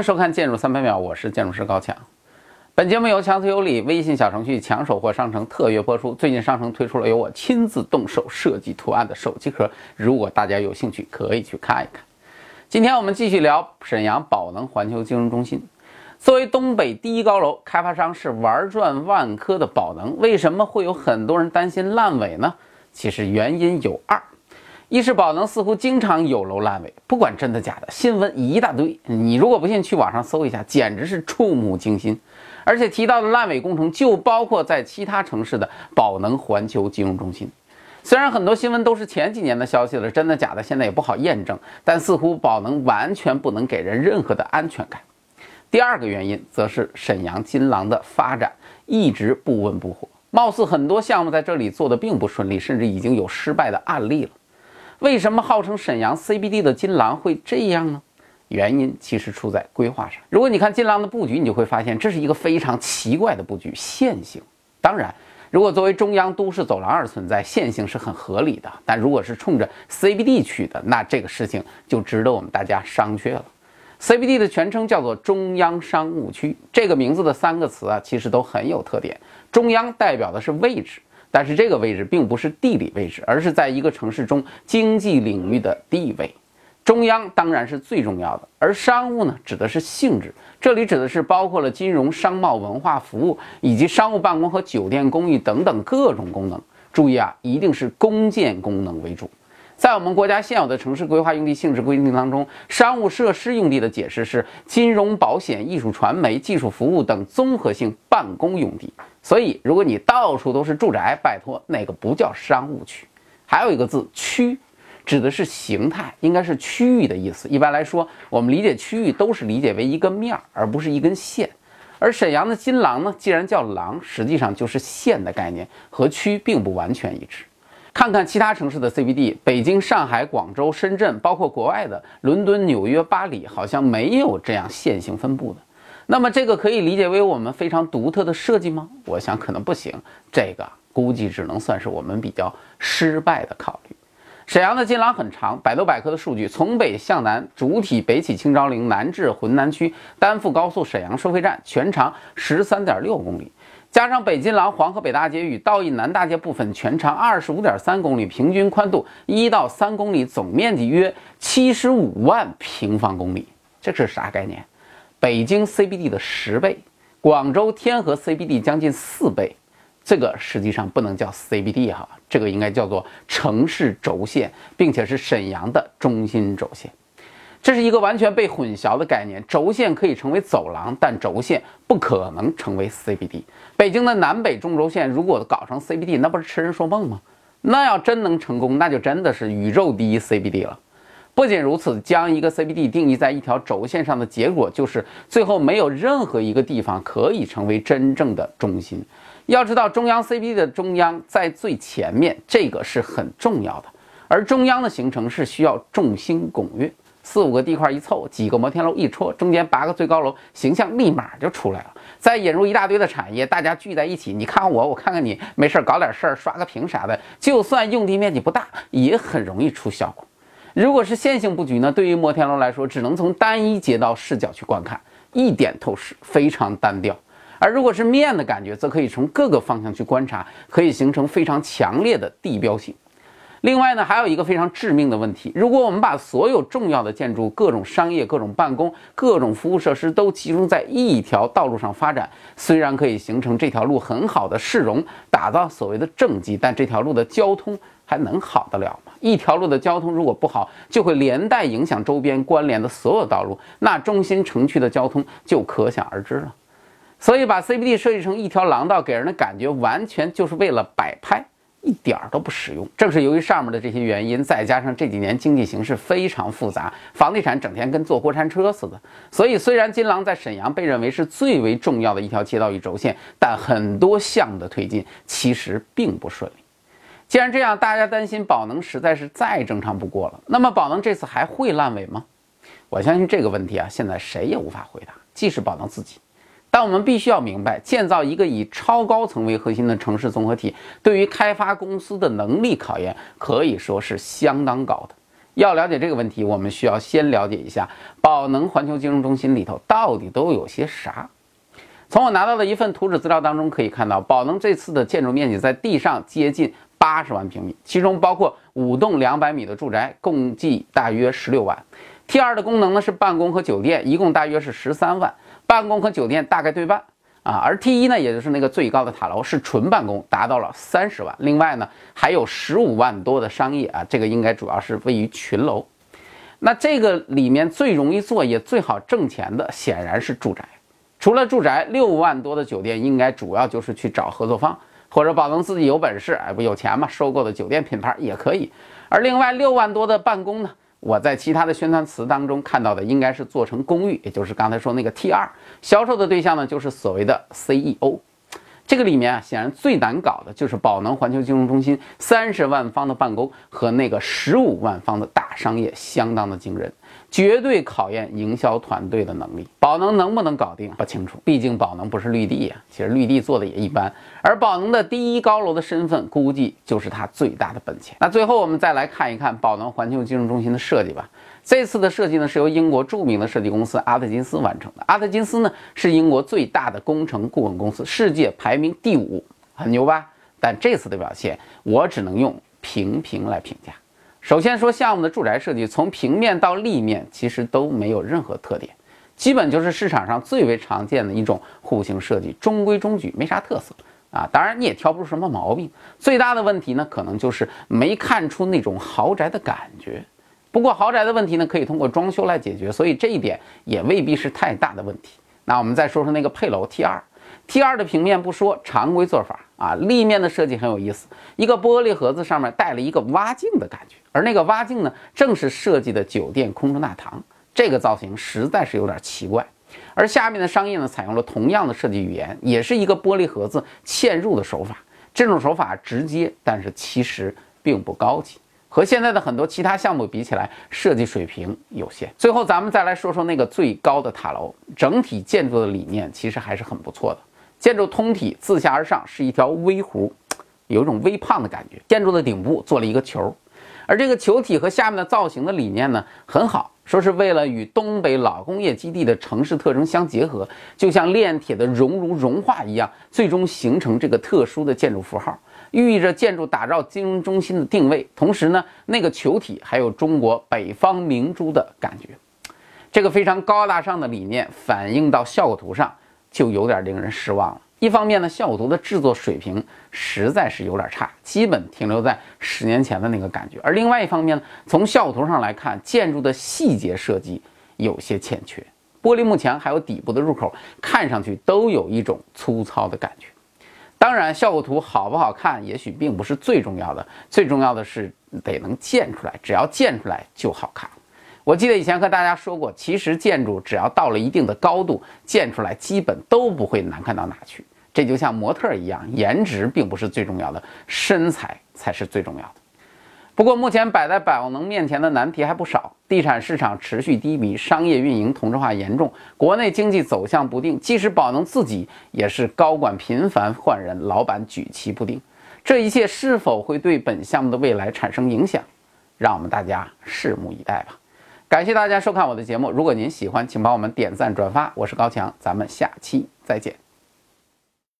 迎收看《建筑三百秒》，我是建筑师高强。本节目由强词有理微信小程序抢手货商城特约播出。最近商城推出了由我亲自动手设计图案的手机壳，如果大家有兴趣，可以去看一看。今天我们继续聊沈阳宝能环球金融中心。作为东北第一高楼，开发商是玩转万科的宝能，为什么会有很多人担心烂尾呢？其实原因有二。一是宝能似乎经常有楼烂尾，不管真的假的，新闻一大堆。你如果不信，去网上搜一下，简直是触目惊心。而且提到的烂尾工程就包括在其他城市的宝能环球金融中心。虽然很多新闻都是前几年的消息了，真的假的现在也不好验证，但似乎宝能完全不能给人任何的安全感。第二个原因则是沈阳金廊的发展一直不温不火，貌似很多项目在这里做的并不顺利，甚至已经有失败的案例了。为什么号称沈阳 CBD 的金廊会这样呢？原因其实出在规划上。如果你看金廊的布局，你就会发现这是一个非常奇怪的布局，线性。当然，如果作为中央都市走廊而存在，线性是很合理的。但如果是冲着 CBD 去的，那这个事情就值得我们大家商榷了。CBD 的全称叫做中央商务区，这个名字的三个词啊，其实都很有特点。中央代表的是位置。但是这个位置并不是地理位置，而是在一个城市中经济领域的地位。中央当然是最重要的，而商务呢，指的是性质。这里指的是包括了金融、商贸、文化服务以及商务办公和酒店、公寓等等各种功能。注意啊，一定是公建功能为主。在我们国家现有的城市规划用地性质规定当中，商务设施用地的解释是金融、保险、艺术传媒、技术服务等综合性办公用地。所以，如果你到处都是住宅，拜托，那个不叫商务区。还有一个字“区”，指的是形态，应该是区域的意思。一般来说，我们理解区域都是理解为一个面儿，而不是一根线。而沈阳的金廊呢，既然叫廊，实际上就是线的概念，和区并不完全一致。看看其他城市的 CBD，北京、上海、广州、深圳，包括国外的伦敦、纽约、巴黎，好像没有这样线性分布的。那么这个可以理解为我们非常独特的设计吗？我想可能不行，这个估计只能算是我们比较失败的考虑。沈阳的金廊很长，百度百科的数据从北向南，主体北起清昭陵，南至浑南区，单附高速沈阳收费站，全长十三点六公里。加上北金廊黄河北大街与道义南大街部分，全长二十五点三公里，平均宽度一到三公里，总面积约七十五万平方公里。这是啥概念？北京 CBD 的十倍，广州天河 CBD 将近四倍。这个实际上不能叫 CBD 哈，这个应该叫做城市轴线，并且是沈阳的中心轴线。这是一个完全被混淆的概念。轴线可以成为走廊，但轴线不可能成为 CBD。北京的南北中轴线如果搞成 CBD，那不是痴人说梦吗？那要真能成功，那就真的是宇宙第一 CBD 了。不仅如此，将一个 CBD 定义在一条轴线上的结果，就是最后没有任何一个地方可以成为真正的中心。要知道，中央 CBD 的中央在最前面，这个是很重要的。而中央的形成是需要众星拱月。四五个地块一凑，几个摩天楼一戳，中间八个最高楼，形象立马就出来了。再引入一大堆的产业，大家聚在一起，你看我，我看看你，没事搞点事儿，刷个屏啥的，就算用地面积不大，也很容易出效果。如果是线性布局呢？对于摩天楼来说，只能从单一街道视角去观看，一点透视，非常单调。而如果是面的感觉，则可以从各个方向去观察，可以形成非常强烈的地标性。另外呢，还有一个非常致命的问题：如果我们把所有重要的建筑、各种商业、各种办公、各种服务设施都集中在一条道路上发展，虽然可以形成这条路很好的市容，打造所谓的政绩，但这条路的交通还能好得了吗？一条路的交通如果不好，就会连带影响周边关联的所有道路，那中心城区的交通就可想而知了。所以，把 CBD 设计成一条廊道，给人的感觉完全就是为了摆拍。一点儿都不实用。正是由于上面的这些原因，再加上这几年经济形势非常复杂，房地产整天跟坐过山车似的，所以虽然金廊在沈阳被认为是最为重要的一条街道与轴线，但很多项目的推进其实并不顺利。既然这样，大家担心宝能实在是再正常不过了。那么宝能这次还会烂尾吗？我相信这个问题啊，现在谁也无法回答，即使宝能自己。但我们必须要明白，建造一个以超高层为核心的城市综合体，对于开发公司的能力考验可以说是相当高的。要了解这个问题，我们需要先了解一下宝能环球金融中心里头到底都有些啥。从我拿到的一份图纸资料当中可以看到，宝能这次的建筑面积在地上接近八十万平米，其中包括五栋两百米的住宅，共计大约十六万。T 二的功能呢是办公和酒店，一共大约是十三万，办公和酒店大概对半啊。而 T 一呢，也就是那个最高的塔楼是纯办公，达到了三十万。另外呢，还有十五万多的商业啊，这个应该主要是位于群楼。那这个里面最容易做也最好挣钱的，显然是住宅。除了住宅，六万多的酒店应该主要就是去找合作方，或者宝能自己有本事，哎，不有钱嘛，收购的酒店品牌也可以。而另外六万多的办公呢，我在其他的宣传词当中看到的应该是做成公寓，也就是刚才说那个 T 二，销售的对象呢就是所谓的 CEO。这个里面啊，显然最难搞的就是宝能环球金融中心三十万方的办公和那个十五万方的大商业，相当的惊人。绝对考验营销团队的能力，宝能能不能搞定不清楚，毕竟宝能不是绿地呀。其实绿地做的也一般，而宝能的第一高楼的身份，估计就是它最大的本钱。那最后我们再来看一看宝能环球金融中心的设计吧。这次的设计呢，是由英国著名的设计公司阿特金斯完成的。阿特金斯呢，是英国最大的工程顾问公司，世界排名第五，很牛吧？但这次的表现，我只能用平平来评价。首先说项目的住宅设计，从平面到立面其实都没有任何特点，基本就是市场上最为常见的一种户型设计，中规中矩，没啥特色啊。当然你也挑不出什么毛病。最大的问题呢，可能就是没看出那种豪宅的感觉。不过豪宅的问题呢，可以通过装修来解决，所以这一点也未必是太大的问题。那我们再说说那个配楼 T 二。T 二的平面不说，常规做法啊，立面的设计很有意思，一个玻璃盒子上面带了一个挖镜的感觉，而那个挖镜呢，正是设计的酒店空中大堂，这个造型实在是有点奇怪。而下面的商业呢，采用了同样的设计语言，也是一个玻璃盒子嵌入的手法，这种手法直接，但是其实并不高级。和现在的很多其他项目比起来，设计水平有限。最后，咱们再来说说那个最高的塔楼，整体建筑的理念其实还是很不错的。建筑通体自下而上是一条微弧，有一种微胖的感觉。建筑的顶部做了一个球，而这个球体和下面的造型的理念呢很好，说是为了与东北老工业基地的城市特征相结合，就像炼铁的熔炉融化一样，最终形成这个特殊的建筑符号，寓意着建筑打造金融中心的定位。同时呢，那个球体还有中国北方明珠的感觉。这个非常高大上的理念反映到效果图上。就有点令人失望了。一方面呢，效果图的制作水平实在是有点差，基本停留在十年前的那个感觉；而另外一方面呢，从效果图上来看，建筑的细节设计有些欠缺，玻璃幕墙还有底部的入口，看上去都有一种粗糙的感觉。当然，效果图好不好看，也许并不是最重要的，最重要的是得能建出来，只要建出来就好看。我记得以前和大家说过，其实建筑只要到了一定的高度，建出来基本都不会难看到哪去。这就像模特一样，颜值并不是最重要的，身材才是最重要的。不过目前摆在宝能面前的难题还不少：地产市场持续低迷，商业运营同质化严重，国内经济走向不定。即使宝能自己也是高管频繁换人，老板举棋不定。这一切是否会对本项目的未来产生影响？让我们大家拭目以待吧。感谢大家收看我的节目。如果您喜欢，请帮我们点赞转发。我是高强，咱们下期再见。